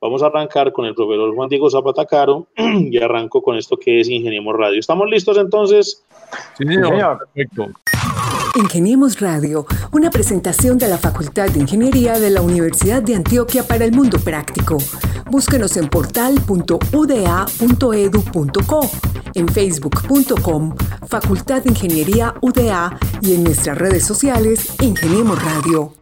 Vamos a arrancar con el profesor Juan Diego Zapata Caro y arranco con esto que es Ingeniemos Radio. ¿Estamos listos entonces? Sí, señor. Perfecto. Ingeniemos Radio, una presentación de la Facultad de Ingeniería de la Universidad de Antioquia para el Mundo Práctico. Búsquenos en portal.uda.edu.co, en facebook.com, Facultad de Ingeniería UDA y en nuestras redes sociales Ingeniemos Radio.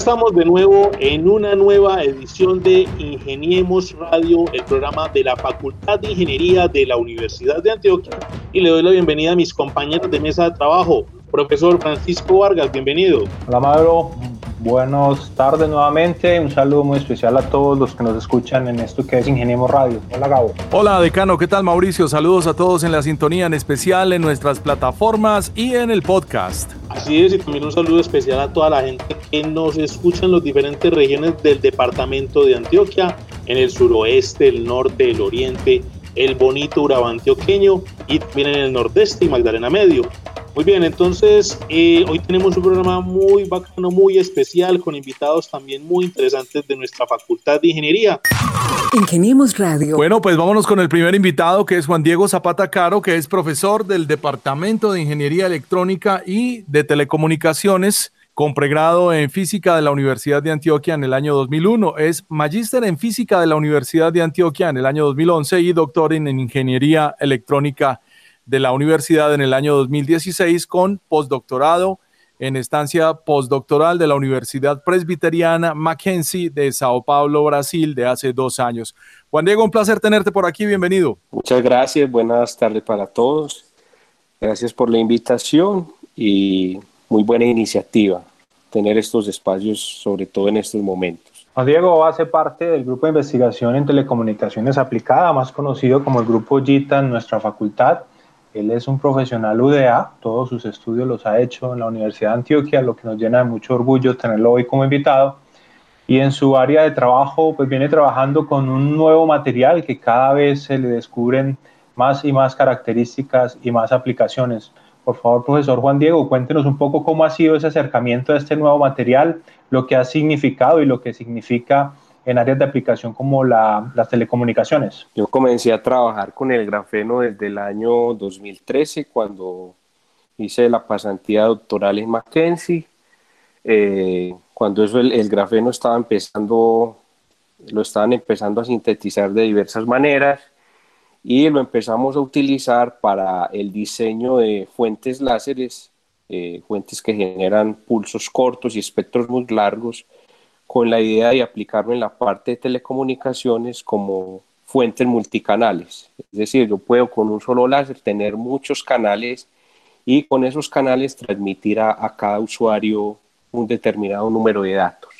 Estamos de nuevo en una nueva edición de Ingeniemos Radio, el programa de la Facultad de Ingeniería de la Universidad de Antioquia. Y le doy la bienvenida a mis compañeros de mesa de trabajo. Profesor Francisco Vargas, bienvenido. Hola, Maduro. Buenas tardes nuevamente. Un saludo muy especial a todos los que nos escuchan en esto que es Ingeniemos Radio. Hola, Gabo. Hola, decano. ¿Qué tal, Mauricio? Saludos a todos en la sintonía, en especial en nuestras plataformas y en el podcast. Así es, y también un saludo especial a toda la gente que nos escucha en las diferentes regiones del departamento de Antioquia, en el suroeste, el norte, el oriente, el bonito Urabá antioqueño y también en el nordeste y Magdalena Medio. Muy bien, entonces eh, hoy tenemos un programa muy bacano, muy especial, con invitados también muy interesantes de nuestra Facultad de Ingeniería. Ingeniemos Radio. Bueno, pues vámonos con el primer invitado, que es Juan Diego Zapata Caro, que es profesor del Departamento de Ingeniería Electrónica y de Telecomunicaciones con pregrado en física de la Universidad de Antioquia en el año 2001. Es magíster en física de la Universidad de Antioquia en el año 2011 y doctor en ingeniería electrónica de la universidad en el año 2016 con postdoctorado en estancia postdoctoral de la Universidad Presbiteriana Mackenzie de Sao Paulo, Brasil, de hace dos años. Juan Diego, un placer tenerte por aquí, bienvenido. Muchas gracias, buenas tardes para todos. Gracias por la invitación y muy buena iniciativa tener estos espacios, sobre todo en estos momentos. Juan Diego hace parte del grupo de investigación en telecomunicaciones aplicada, más conocido como el grupo JITA en nuestra facultad él es un profesional UDA, todos sus estudios los ha hecho en la Universidad de Antioquia, lo que nos llena de mucho orgullo tenerlo hoy como invitado. Y en su área de trabajo, pues viene trabajando con un nuevo material que cada vez se le descubren más y más características y más aplicaciones. Por favor, profesor Juan Diego, cuéntenos un poco cómo ha sido ese acercamiento a este nuevo material, lo que ha significado y lo que significa en áreas de aplicación como las telecomunicaciones? Yo comencé a trabajar con el grafeno desde el año 2013, cuando hice la pasantía doctoral en Mackenzie. Eh, cuando eso el, grafeno estaba empezando, lo estaban empezando a sintetizar de diversas maneras y lo empezamos a utilizar para el diseño de fuentes láseres, eh, fuentes que generan pulsos cortos y espectros muy largos con la idea de aplicarlo en la parte de telecomunicaciones como fuentes multicanales. Es decir, yo puedo con un solo láser tener muchos canales y con esos canales transmitir a, cada usuario un determinado número de datos.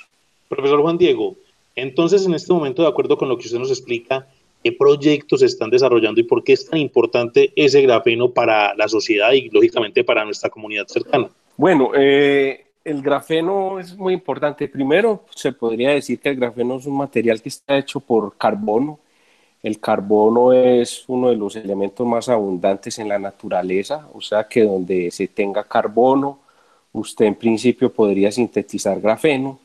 Profesor Juan Diego, entonces en este momento, de acuerdo con lo que usted nos explica, ¿qué proyectos se están desarrollando y por qué es tan importante ese grafeno para la sociedad y lógicamente para nuestra comunidad cercana? Bueno, eh, el grafeno es muy importante. Primero, se podría decir que el grafeno es un material que está hecho por carbono. El carbono es uno de los elementos más abundantes en la naturaleza, o sea que donde se tenga carbono, usted en principio podría sintetizar grafeno.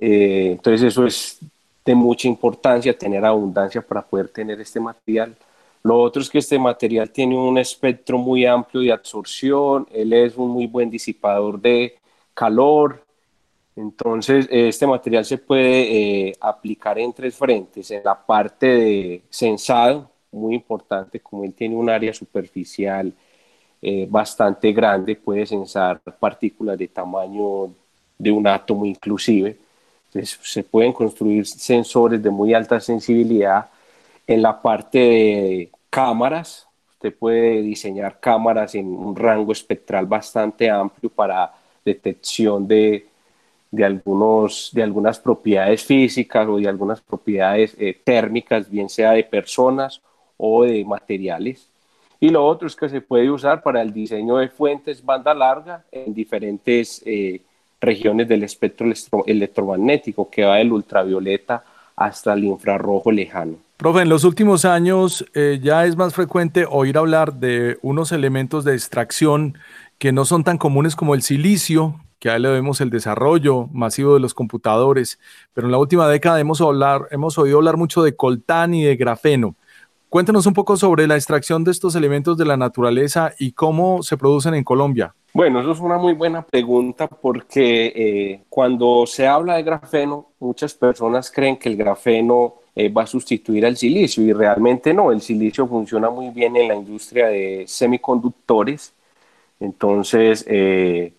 Eh, entonces eso es de mucha importancia, tener abundancia para poder tener este material. Lo otro es que este material tiene un espectro muy amplio de absorción, él es un muy buen disipador de, calor. Entonces, este material se puede eh, aplicar en tres frentes. En la parte de sensado, muy importante, como él tiene un área superficial eh, bastante grande, puede sensar partículas de tamaño de un átomo inclusive. Entonces, se pueden construir sensores de muy alta sensibilidad. En la parte de cámaras, usted puede diseñar cámaras en un rango espectral bastante amplio para detección de, de, algunos, de algunas propiedades físicas o de algunas propiedades eh, térmicas, bien sea de personas o de materiales. Y lo otro es que se puede usar para el diseño de fuentes banda larga en diferentes eh, regiones del espectro electromagnético, que va del ultravioleta hasta el infrarrojo lejano. Profe, en los últimos años eh, ya es más frecuente oír hablar de unos elementos de extracción que no son tan comunes como el silicio, que a él le vemos el desarrollo masivo de los computadores, pero en la última década hemos oído hablar mucho de coltán y de grafeno. Cuéntanos un poco sobre la extracción de estos elementos de la naturaleza y cómo se producen en Colombia. Bueno, eso es una muy buena pregunta porque eh, cuando se habla de grafeno, muchas personas creen que el grafeno eh, va a sustituir al silicio y realmente no, el silicio funciona muy bien en la industria de semiconductores, entonces eh,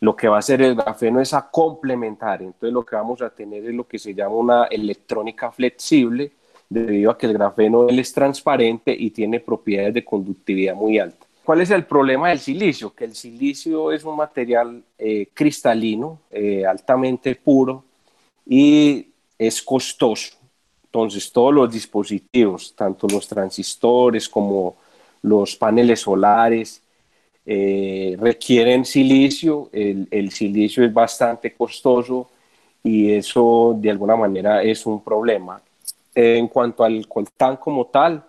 lo que va a hacer el grafeno es a complementar, entonces lo que vamos a tener es lo que se llama una electrónica flexible, debido a que el grafeno es transparente y tiene propiedades de conductividad muy alta. ¿Cuál es el problema del silicio? Que el silicio es un material eh, cristalino, altamente puro y es costoso. Entonces, todos los dispositivos, tanto los transistores como los paneles solares, eh, requieren silicio. El, el, silicio es bastante costoso y eso de alguna manera es un problema. En cuanto al coltán como tal,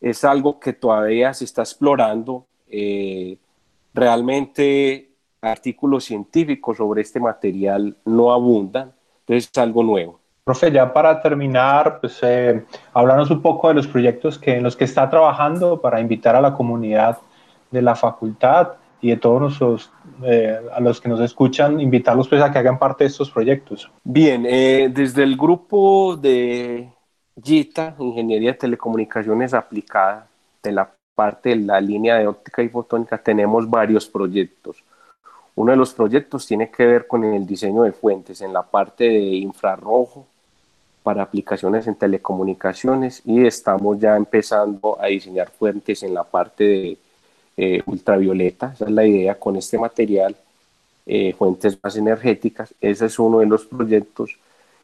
es algo que todavía se está explorando. Eh, realmente artículos científicos sobre este material no abundan, entonces es algo nuevo. Profe, ya para terminar, pues eh, un poco de los proyectos que, en los que está trabajando para invitar a la comunidad de la facultad y de todos nuestros, eh, a los que nos escuchan, invitarlos pues a que hagan parte de estos proyectos. Bien, eh, desde el grupo de GITA, Ingeniería de Telecomunicaciones Aplicada, de la parte de la línea de óptica y fotónica, tenemos varios proyectos. Uno de los proyectos tiene que ver con el diseño de fuentes en la parte de infrarrojo, para aplicaciones en telecomunicaciones y estamos ya empezando a diseñar fuentes en la parte de eh, ultravioleta. Esa es la idea con este material, eh, fuentes más energéticas. Ese es uno de los proyectos.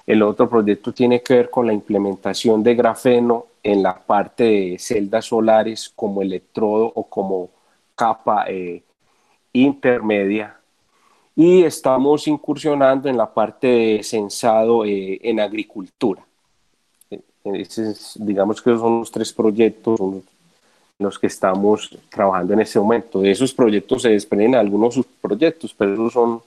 El otro proyecto tiene que ver con la implementación de grafeno en la parte de celdas solares como electrodo o como capa eh, intermedia y estamos incursionando en la parte de censado eh, en agricultura. Eh, digamos que son los tres proyectos los que estamos trabajando en este momento. De esos proyectos se desprenden algunos subproyectos, pero esos son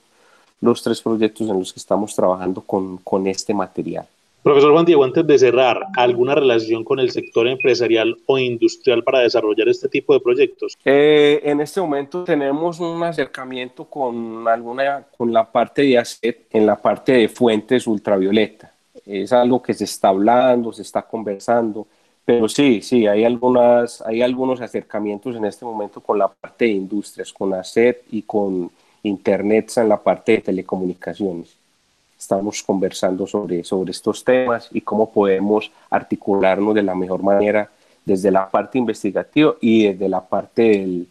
los tres proyectos en los que estamos trabajando con, con este material. Profesor Juan Diego, antes de cerrar, ¿alguna relación con el sector empresarial o industrial para desarrollar este tipo de proyectos? Eh, en este momento tenemos un acercamiento con, alguna, con la parte de ACET en la parte de fuentes ultravioleta. Es algo que se está hablando, se está conversando, pero sí, sí, hay, algunas, hay algunos acercamientos en este momento con la parte de industrias, con ACET y con Internet en la parte de telecomunicaciones estamos conversando sobre, sobre estos temas y cómo podemos articularnos de la mejor manera desde la parte investigativa y desde la parte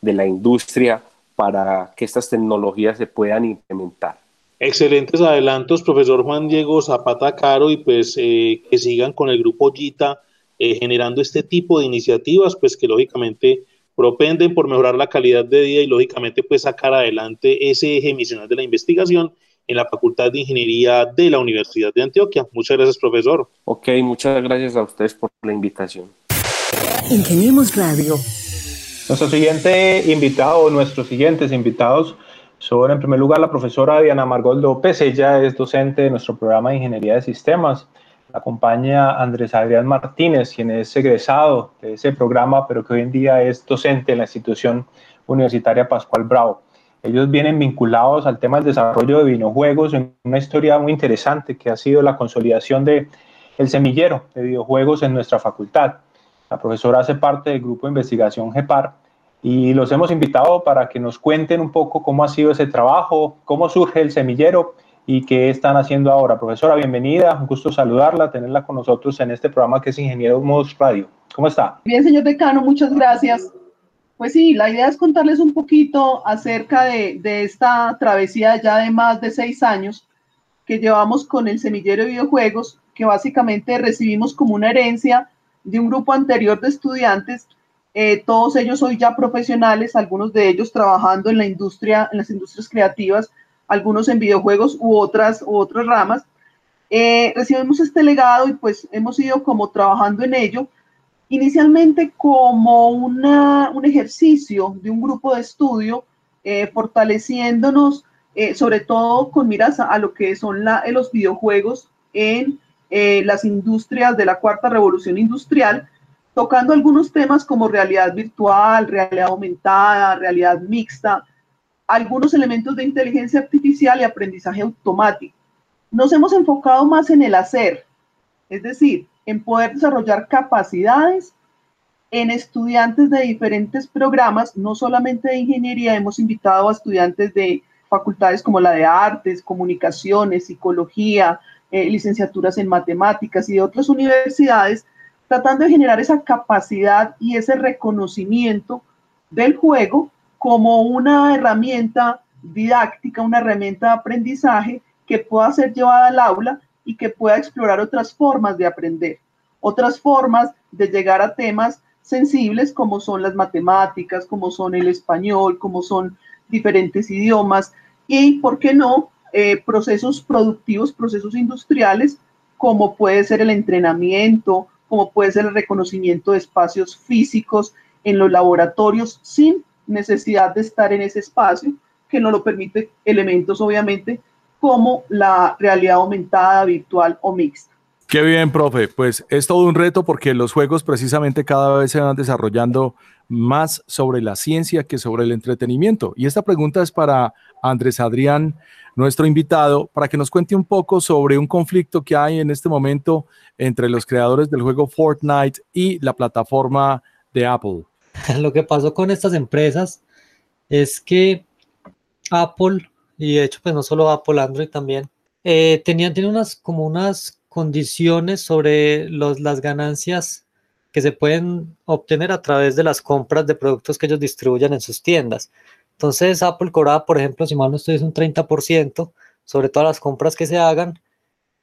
de la industria para que estas tecnologías se puedan implementar. Excelentes adelantos, profesor Juan Diego Zapata Caro, y pues eh, que sigan con el grupo GITA eh, generando este tipo de iniciativas, pues que lógicamente propenden por mejorar la calidad de vida y lógicamente pues sacar adelante ese eje misional de la investigación en la Facultad de Ingeniería de la Universidad de Antioquia. Muchas gracias, profesor. Ok, muchas gracias a ustedes por la invitación. Ingeniemos Radio. Nuestro siguiente invitado, nuestros siguientes invitados son, en primer lugar, la profesora Diana Margot López. Ella es docente de nuestro programa de Ingeniería de Sistemas. Acompaña Andrés Adrián Martínez, quien es egresado de ese programa, pero que hoy en día es docente en la institución universitaria Pascual Bravo. Ellos vienen vinculados al tema del desarrollo de videojuegos en una historia muy interesante que ha sido la consolidación de el semillero de videojuegos en nuestra facultad. La profesora hace parte del grupo de investigación GEPAR y los hemos invitado para que nos cuenten un poco cómo ha sido ese trabajo, cómo surge el semillero y qué están haciendo ahora. Profesora, bienvenida, un gusto saludarla, tenerla con nosotros en este programa que es Ingeniero Modos Radio. ¿Cómo está? Bien, señor decano, muchas gracias. Pues sí, la idea es contarles un poquito acerca de, esta travesía ya de más de seis años que llevamos con el semillero de videojuegos, que básicamente recibimos como una herencia de un grupo anterior de estudiantes, eh, todos ellos hoy ya profesionales, algunos de ellos trabajando en la industria, en las industrias creativas, algunos en videojuegos u otras, u otras ramas. Eh, recibimos este legado y pues hemos ido como trabajando en ello, inicialmente como una, un ejercicio de un grupo de estudio, eh, fortaleciéndonos eh, sobre todo con miras a, lo que son la, los videojuegos en las industrias de la cuarta revolución industrial, tocando algunos temas como realidad virtual, realidad aumentada, realidad mixta, algunos elementos de inteligencia artificial y aprendizaje automático. Nos hemos enfocado más en el hacer, es decir, en poder desarrollar capacidades en estudiantes de diferentes programas, no solamente de ingeniería, hemos invitado a estudiantes de facultades como la de artes, comunicaciones, psicología, eh, licenciaturas en matemáticas y de otras universidades, tratando de generar esa capacidad y ese reconocimiento del juego como una herramienta didáctica, una herramienta de aprendizaje que pueda ser llevada al aula y que pueda explorar otras formas de aprender, otras formas de llegar a temas sensibles como son las matemáticas, como son el español, como son diferentes idiomas y, ¿por qué no?, eh, procesos productivos, procesos industriales, como puede ser el entrenamiento, como puede ser el reconocimiento de espacios físicos en los laboratorios sin necesidad de estar en ese espacio, que no lo permite elementos obviamente como la realidad aumentada, virtual o mixta. Qué bien, profe. Pues es todo un reto porque los juegos precisamente cada vez se van desarrollando más sobre la ciencia que sobre el entretenimiento. Y esta pregunta es para Andrés Adrián, nuestro invitado, para que nos cuente un poco sobre un conflicto que hay en este momento entre los creadores del juego Fortnite y la plataforma de Apple. Lo que pasó con estas empresas es que Apple y de hecho, pues no solo Apple, Android también, eh, tenían, unas, como unas condiciones sobre los, las ganancias que se pueden obtener a través de las compras de productos que ellos distribuyan en sus tiendas. Entonces, Apple cobraba, por ejemplo, si mal no estoy, es un 30% sobre todas las compras que se hagan.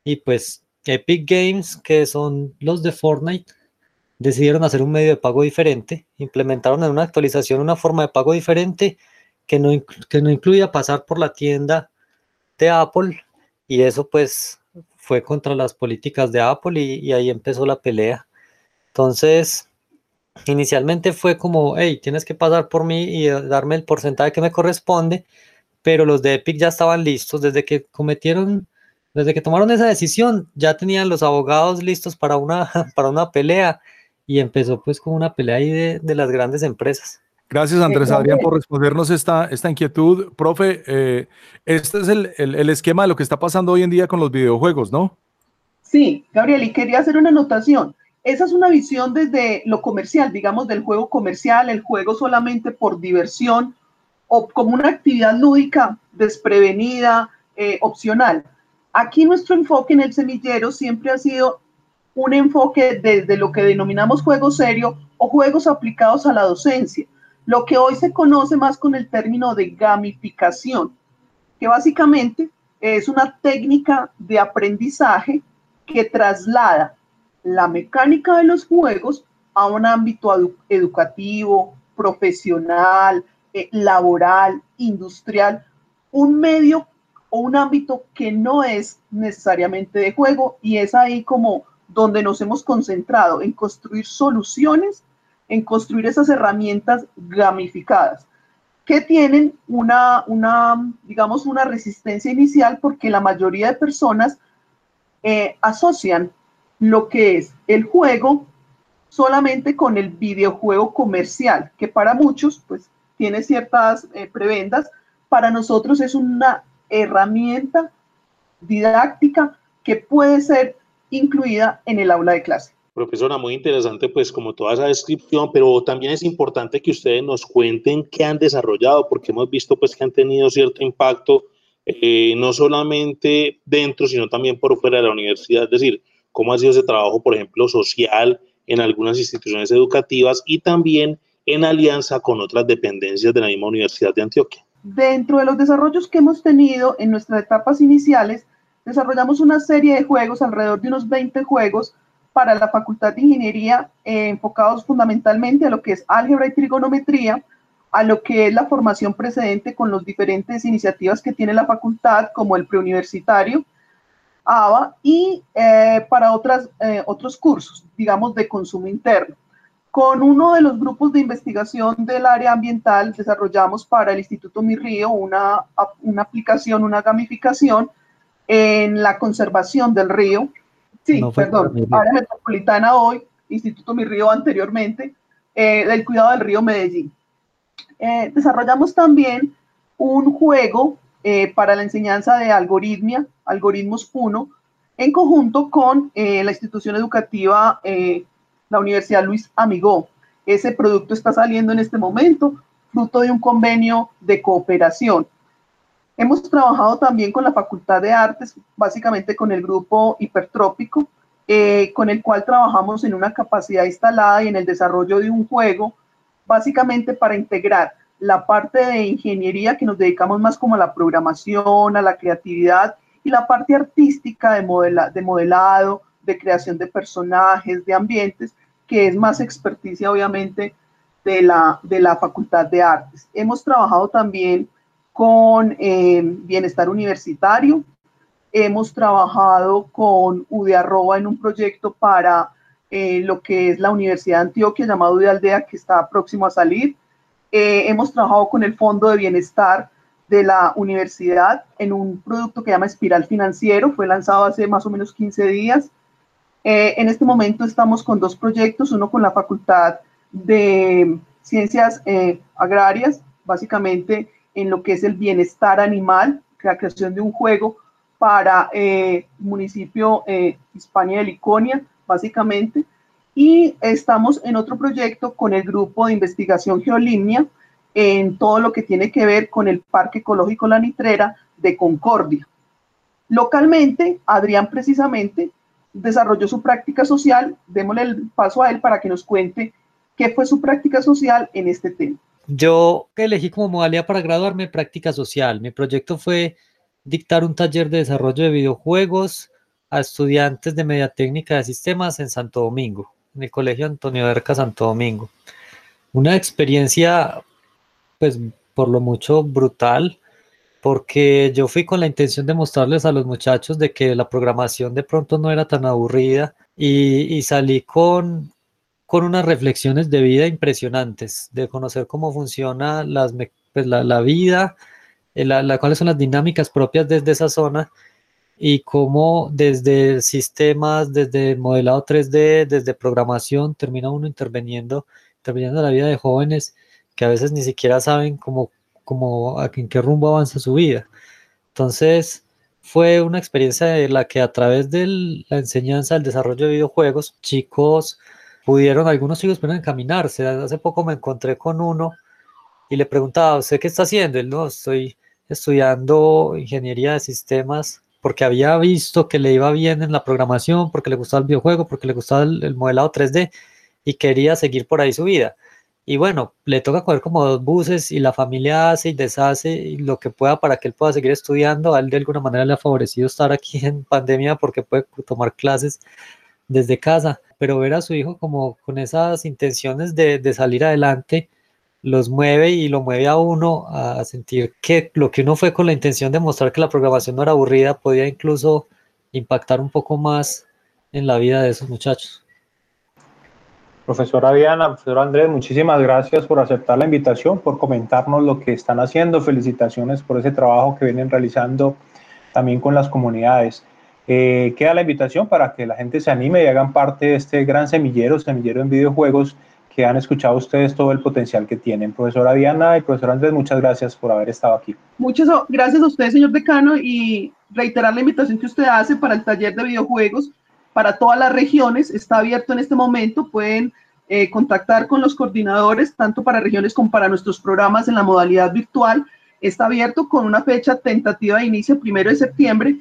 Y pues Epic Games, que son los de Fortnite, decidieron hacer un medio de pago diferente, implementaron en una actualización una forma de pago diferente que no, que no incluía pasar por la tienda de Apple y eso pues fue contra las políticas de Apple y, ahí empezó la pelea. Entonces, inicialmente fue como, hey, tienes que pasar por mí y darme el porcentaje que me corresponde, pero los de Epic ya estaban listos desde que cometieron, desde que tomaron esa decisión, ya tenían los abogados listos para una, para una pelea y empezó pues como una pelea ahí de, de las grandes empresas. Gracias, Andrés Adrián, por respondernos esta, esta inquietud. Profe, eh, este es el, el, esquema de lo que está pasando hoy en día con los videojuegos, ¿no? Sí, Gabriel, y quería hacer una anotación. Esa es una visión desde lo comercial, digamos, del juego comercial, el juego solamente por diversión o como una actividad lúdica, desprevenida, eh, opcional. Aquí nuestro enfoque en el semillero siempre ha sido un enfoque desde lo que denominamos juego serio o juegos aplicados a la docencia lo que hoy se conoce más con el término de gamificación, que básicamente es una técnica de aprendizaje que traslada la mecánica de los juegos a un ámbito educativo, profesional, eh, laboral, industrial, un medio o un ámbito que no es necesariamente de juego y es ahí como donde nos hemos concentrado en construir soluciones en construir esas herramientas gamificadas que tienen una, digamos, una resistencia inicial porque la mayoría de personas eh, asocian lo que es el juego solamente con el videojuego comercial, que para muchos pues tiene ciertas eh, prebendas, para nosotros es una herramienta didáctica que puede ser incluida en el aula de clase. Profesora, muy interesante pues como toda esa descripción, pero también es importante que ustedes nos cuenten qué han desarrollado, porque hemos visto pues que han tenido cierto impacto eh, no solamente dentro, sino también por fuera de la universidad, es decir, cómo ha sido ese trabajo, por ejemplo, social en algunas instituciones educativas y también en alianza con otras dependencias de la misma Universidad de Antioquia. Dentro de los desarrollos que hemos tenido en nuestras etapas iniciales, desarrollamos una serie de juegos, alrededor de unos 20 juegos, para la Facultad de Ingeniería eh, enfocados fundamentalmente a lo que es álgebra y trigonometría, a lo que es la formación precedente con las diferentes iniciativas que tiene la facultad, como el preuniversitario, ABA y eh, para otras, eh, otros cursos, digamos, de consumo interno. Con uno de los grupos de investigación del área ambiental desarrollamos para el Instituto Mi Río una, una aplicación, una gamificación en la conservación del río. Sí, perdón, área metropolitana hoy, Instituto Mi Río anteriormente, eh, del cuidado del río Medellín. desarrollamos también un juego eh, para la enseñanza de algoritmia, algoritmos 1, en conjunto con eh, la institución educativa, eh, la Universidad Luis Amigó. Ese producto está saliendo en este momento, fruto de un convenio de cooperación. Hemos trabajado también con la Facultad de Artes, básicamente con el grupo hipertrópico, con el cual trabajamos en una capacidad instalada y en el desarrollo de un juego, básicamente para integrar la parte de ingeniería que nos dedicamos más como a la programación, a la creatividad y la parte artística de, de modelado, de creación de personajes, de ambientes, que es más experticia obviamente de la, de la Facultad de Artes. Hemos trabajado también con eh, Bienestar Universitario, hemos trabajado con UDE en un proyecto para eh, lo que es la Universidad de Antioquia llamado UDE Aldea que está próximo a salir. Eh, hemos trabajado con el Fondo de Bienestar de la universidad en un producto que se llama Espiral Financiero, fue lanzado hace más o menos 15 días. En este momento estamos con dos proyectos, uno con la Facultad de Ciencias Agrarias, básicamente en lo que es el bienestar animal, la creación de un juego para el municipio Hispania de Liconia, básicamente y estamos en otro proyecto con el grupo de investigación Geolimnia en todo lo que tiene que ver con el Parque Ecológico La Nitrera de Concordia. Localmente, Adrián precisamente desarrolló su práctica social. Démosle el paso a él para que nos cuente qué fue su práctica social en este tema. Yo elegí como modalidad para graduarme práctica social. Mi proyecto fue dictar un taller de desarrollo de videojuegos a estudiantes de media técnica de sistemas en Santo Domingo en el Colegio Antonio Erca Santo Domingo. Una experiencia, pues, por lo mucho brutal, porque yo fui con la intención de mostrarles a los muchachos de que la programación de pronto no era tan aburrida y, salí con, con unas reflexiones de vida impresionantes, de conocer cómo funciona pues, la, vida, eh, la, cuáles son las dinámicas propias desde esa zona y cómo desde sistemas, desde modelado 3D, desde programación, termina uno interviniendo, interviniendo en la vida de jóvenes que a veces ni siquiera saben cómo, cómo, en qué rumbo avanza su vida. Entonces, fue una experiencia de la que a través de la enseñanza, el desarrollo de videojuegos, chicos pudieron, algunos chicos pudieron encaminarse. Hace poco me encontré con uno y le preguntaba, ¿usted qué está haciendo? Él no, estoy estudiando ingeniería de sistemas porque había visto que le iba bien en la programación, porque le gustaba el videojuego, porque le gustaba el, modelado 3D y quería seguir por ahí su vida. Y bueno, le toca coger como dos buses y la familia hace y deshace y lo que pueda para que él pueda seguir estudiando. A él de alguna manera le ha favorecido estar aquí en pandemia porque puede tomar clases desde casa, pero ver a su hijo como con esas intenciones de, de salir adelante los mueve y lo mueve a uno a sentir que lo que uno fue con la intención de mostrar que la programación no era aburrida podía incluso impactar un poco más en la vida de esos muchachos. Profesora Diana, profesor Andrés, muchísimas gracias por aceptar la invitación, por comentarnos lo que están haciendo. Felicitaciones por ese trabajo que vienen realizando también con las comunidades. Eh, queda la invitación para que la gente se anime y hagan parte de este gran semillero, semillero en videojuegos que han escuchado ustedes todo el potencial que tienen. Profesora Diana y profesor Andrés, muchas gracias por haber estado aquí. Muchas gracias a usted, señor decano, y reiterar la invitación que usted hace para el taller de videojuegos para todas las regiones. Está abierto en este momento. Pueden eh, contactar con los coordinadores, tanto para regiones como para nuestros programas en la modalidad virtual. Está abierto con una fecha tentativa de inicio, primero de septiembre.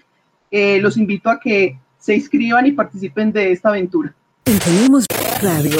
Eh, los invito a que se inscriban y participen de esta aventura. Tenemos radio.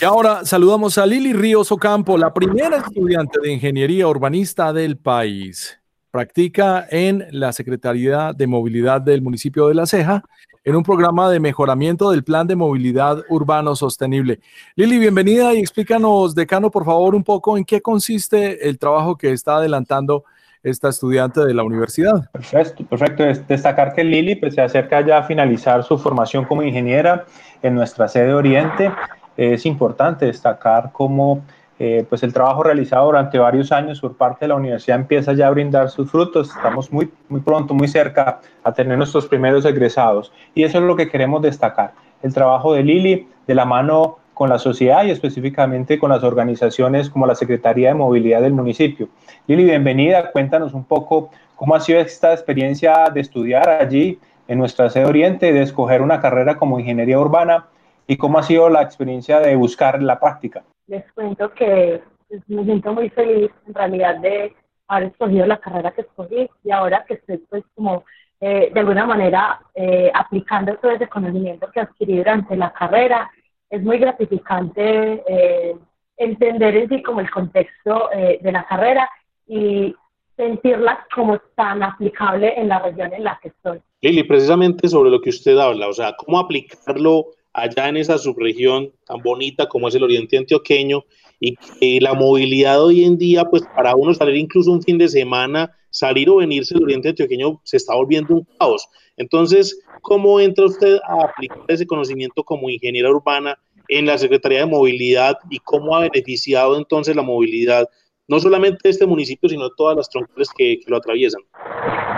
Y ahora saludamos a Lili Ríos Ocampo, la primera estudiante de ingeniería urbanista del país. Practica en la Secretaría de Movilidad del municipio de La Ceja en un programa de mejoramiento del Plan de Movilidad Urbano Sostenible. Lili, bienvenida y explícanos, decano, por favor, un poco en qué consiste el trabajo que está adelantando esta estudiante de la universidad. Perfecto, perfecto. Destacar que Lili pues, se acerca ya a finalizar su formación como ingeniera en nuestra sede Oriente. Es importante destacar cómo eh, pues el trabajo realizado durante varios años por parte de la universidad empieza ya a brindar sus frutos. Estamos muy, muy pronto, muy cerca a tener nuestros primeros egresados. Y eso es lo que queremos destacar. El trabajo de Lili de la mano con la sociedad y específicamente con las organizaciones como la Secretaría de Movilidad del municipio. Lili, bienvenida. Cuéntanos un poco cómo ha sido esta experiencia de estudiar allí en nuestra sede Oriente, de escoger una carrera como ingeniería urbana y cómo ha sido la experiencia de buscar la práctica les cuento que pues, me siento muy feliz en realidad de haber escogido la carrera que escogí y ahora que estoy pues como eh, de alguna manera eh, aplicando todo ese conocimiento que adquirí durante la carrera, es muy gratificante eh, entender en sí como el contexto de la carrera y sentirla como tan aplicable en la región en la que estoy. Lili, precisamente sobre lo que usted habla, o sea, cómo aplicarlo allá en esa subregión tan bonita como es el oriente antioqueño y que la movilidad hoy en día, pues para uno salir incluso un fin de semana, salir o venirse del oriente antioqueño se está volviendo un caos. Entonces, ¿cómo entra usted a aplicar ese conocimiento como ingeniera urbana en la Secretaría de Movilidad y cómo ha beneficiado entonces la movilidad no solamente este municipio, sino todas las troncales que, lo atraviesan.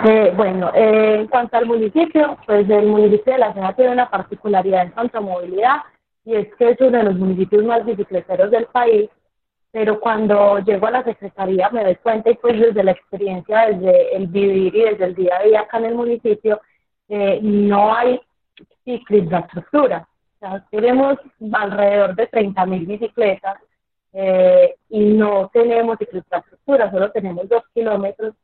Eh, bueno, eh, en cuanto al municipio, pues el municipio de La Ceja tiene una particularidad en cuanto a movilidad y es que es uno de los municipios más bicicleteros del país, pero cuando llego a la Secretaría me doy cuenta y pues desde la experiencia, desde el vivir y desde el día a día acá en el municipio, no hay infraestructura. O sea, tenemos alrededor de 30.000 bicicletas eh, y no tenemos infraestructura, solo tenemos dos kilómetros.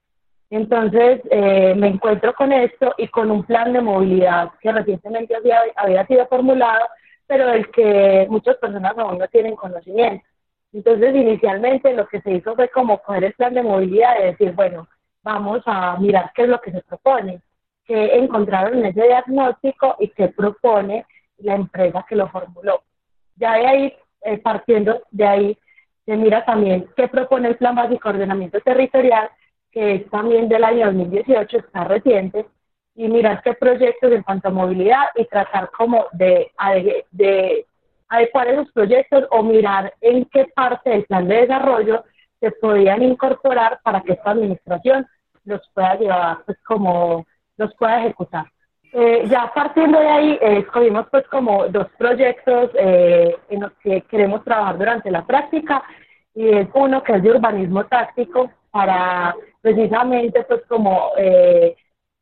Entonces eh, me encuentro con esto y con un plan de movilidad que recientemente había, había sido formulado, pero del que muchas personas aún no tienen conocimiento. Entonces inicialmente lo que se hizo fue como coger el plan de movilidad y decir, bueno, vamos a mirar qué es lo que se propone, qué encontraron en ese diagnóstico y qué propone la empresa que lo formuló. Ya de ahí eh, partiendo de ahí, se mira también qué propone el Plan Básico de Ordenamiento Territorial, que es también del año 2018, está reciente, y mirar qué proyectos en cuanto a movilidad y tratar como de, de adecuar esos proyectos o mirar en qué parte del plan de desarrollo se podían incorporar para que esta administración los pueda llevar, pues como los pueda ejecutar. Eh, ya partiendo de ahí, eh, escogimos pues como dos proyectos eh, en los que queremos trabajar durante la práctica y es uno que es de urbanismo táctico para precisamente pues como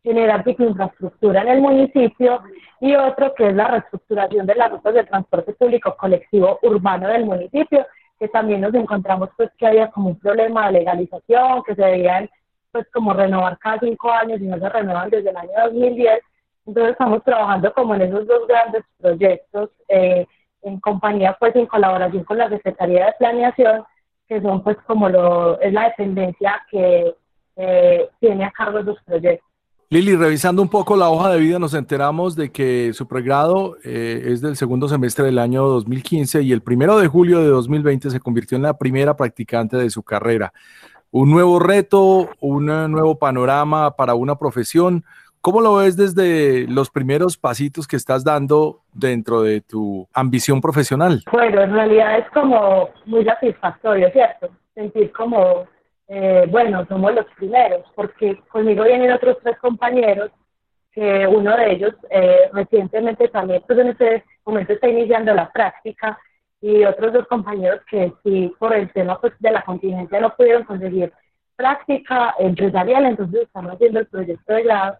generar infraestructura en el municipio y otro que es la reestructuración de las rutas de transporte público colectivo urbano del municipio que también nos encontramos pues que había como un problema de legalización que se debían pues como renovar cada cinco años y no se renuevan desde el año 2010 entonces estamos trabajando como en esos dos grandes proyectos eh, en compañía, pues en colaboración con la Secretaría de Planeación, que son pues como lo, es la dependencia que eh, tiene a cargo esos proyectos. Lili, revisando un poco la hoja de vida, nos enteramos de que su pregrado eh, es del segundo semestre del año 2015 y el primero de julio de 2020 se convirtió en la primera practicante de su carrera. Un nuevo reto, un nuevo panorama para una profesión. ¿Cómo lo ves desde los primeros pasitos que estás dando dentro de tu ambición profesional? Bueno, en realidad es como muy satisfactorio, ¿cierto? Sentir como, eh, bueno, somos los primeros, porque conmigo vienen otros tres compañeros, que uno de ellos eh, recientemente también, pues en este momento está iniciando la práctica, y otros dos compañeros que sí, por el tema pues, de la contingencia no pudieron conseguir práctica empresarial, entonces están haciendo el proyecto de grado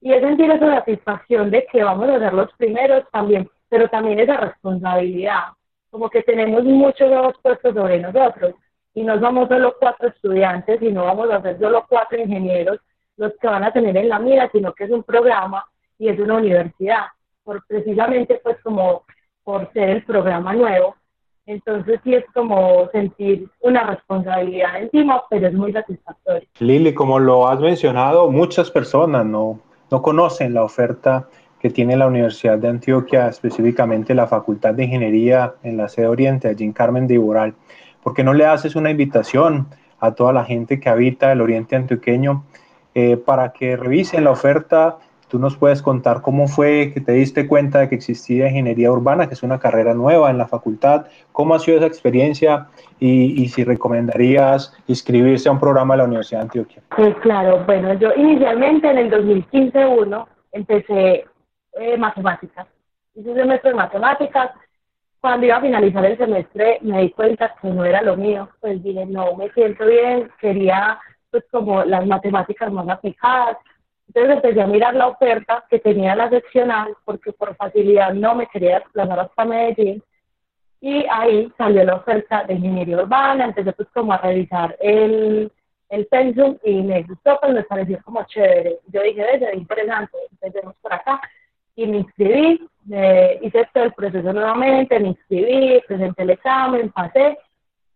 y es sentir esa satisfacción de que vamos a ser los primeros también, pero también esa responsabilidad, como que tenemos muchos nuevos puestos sobre nosotros y no somos solo cuatro estudiantes y no vamos a ser solo cuatro ingenieros los que van a tener en la mira, sino que es un programa y es una universidad, por precisamente pues como por ser el programa nuevo. Entonces sí es como sentir una responsabilidad encima, pero es muy satisfactorio. Lili, como lo has mencionado, muchas personas no no conocen la oferta que tiene la Universidad de Antioquia, específicamente la Facultad de Ingeniería en la sede Oriente, allí en Carmen de Iboral. ¿Por qué no le haces una invitación a toda la gente que habita el oriente antioqueño eh, para que revisen la oferta. Tú nos puedes contar cómo fue que te diste cuenta de que existía ingeniería urbana, que es una carrera nueva en la facultad, cómo ha sido esa experiencia y, si recomendarías inscribirse a un programa de la Universidad de Antioquia. Pues claro, bueno, yo inicialmente en el 2015-1 empecé eh, matemáticas, hice un semestre de matemáticas, cuando iba a finalizar el semestre me di cuenta que no era lo mío, pues dije, no me siento bien, quería pues como las matemáticas más aplicadas. Entonces empecé a mirar la oferta que tenía la seccional porque por facilidad no me quería desplazar hasta Medellín y ahí salió la oferta de ingeniería urbana, empecé pues como a revisar el, el pensum y me gustó, pues me pareció como chévere. Yo dije, es interesante, empecemos por acá y me inscribí, hice todo el proceso nuevamente, me inscribí, presenté el examen, pasé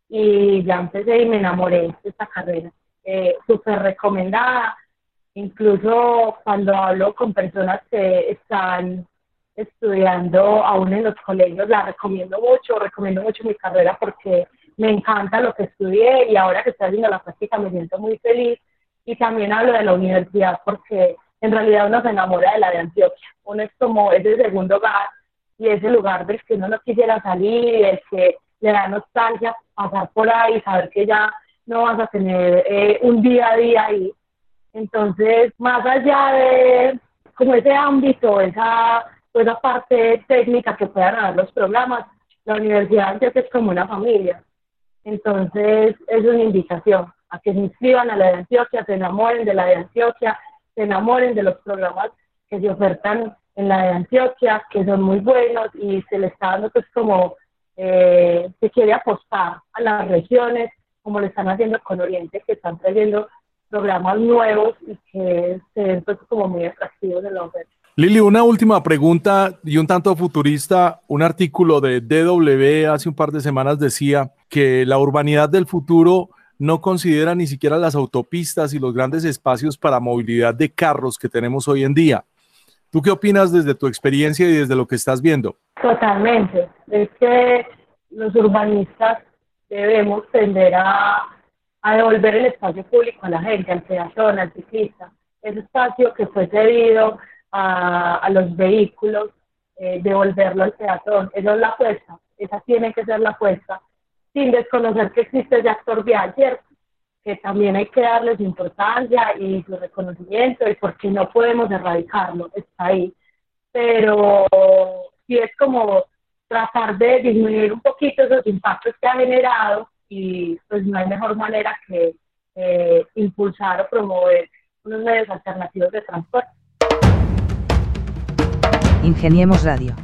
y ya empecé y me enamoré de esta carrera. Eh, súper recomendada, incluso cuando hablo con personas que están estudiando aún en los colegios, la recomiendo mucho, recomiendo mucho mi carrera porque me encanta lo que estudié y ahora que estoy haciendo la práctica me siento muy feliz. Y también hablo de la universidad porque en realidad uno se enamora de la de Antioquia. Uno es como ese segundo hogar y ese lugar del que uno no quisiera salir, el que le da nostalgia pasar por ahí, saber que ya no vas a tener eh, un día a día ahí. Entonces, más allá de como ese ámbito, esa, esa parte técnica que puedan dar los programas, la Universidad de Antioquia es como una familia. Entonces, es una invitación a que se inscriban a la de Antioquia, se enamoren de la de Antioquia, se enamoren de los programas que se ofertan en la de Antioquia, que son muy buenos y se les está dando pues como eh, se quiere apostar a las regiones, como lo están haciendo con Oriente, que están trayendo programas nuevos y que se ven pues como muy atractivos en la oferta. Lili, una última pregunta y un tanto futurista. Un artículo de DW hace un par de semanas decía que la urbanidad del futuro no considera ni siquiera las autopistas y los grandes espacios para movilidad de carros que tenemos hoy en día. ¿Tú qué opinas desde tu experiencia y desde lo que estás viendo? Totalmente. Es que los urbanistas debemos tender a, devolver el espacio público a la gente, al peatón, al ciclista. Ese espacio que fue cedido a, los vehículos, eh, devolverlo al peatón. Esa es la apuesta. Esa tiene que ser la apuesta sin desconocer que existe ese actor vial, ¿cierto? Que también hay que darles importancia y su reconocimiento y porque no podemos erradicarlo, está ahí. Pero sí es como tratar de disminuir un poquito esos impactos que ha generado y pues no hay mejor manera que eh, impulsar o promover unos medios alternativos de transporte. Ingeniemos Radio.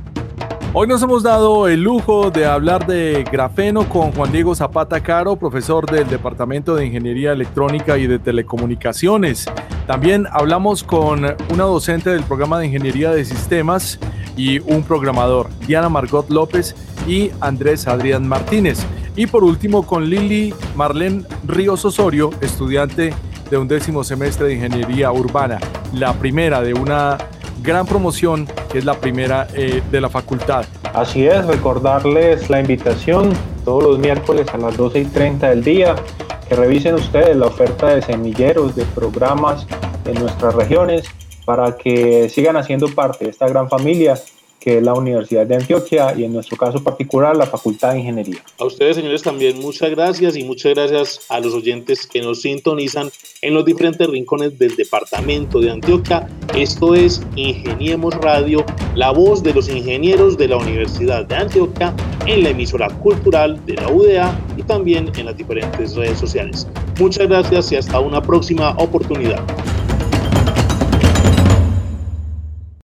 Hoy nos hemos dado el lujo de hablar de grafeno con Juan Diego Zapata Caro, profesor del Departamento de Ingeniería Electrónica y de Telecomunicaciones. También hablamos con una docente del programa de Ingeniería de Sistemas y un programador, Diana Margot López y Andrés Adrián Martínez. Y por último con Lili Marlene Ríos Osorio, estudiante de un décimo semestre de Ingeniería Urbana, la primera de una gran promoción, que es la primera eh, de la facultad. Así es, recordarles la invitación todos los miércoles a las 12 y 30 del día, que revisen ustedes la oferta de semilleros, de programas en nuestras regiones, para que sigan haciendo parte de esta gran familia que es la Universidad de Antioquia y en nuestro caso particular la Facultad de Ingeniería. A ustedes, señores, también muchas gracias y muchas gracias a los oyentes que nos sintonizan en los diferentes rincones del departamento de Antioquia. Esto es Ingeniemos Radio, la voz de los ingenieros de la Universidad de Antioquia en la emisora cultural de la UDA y también en las diferentes redes sociales. Muchas gracias y hasta una próxima oportunidad.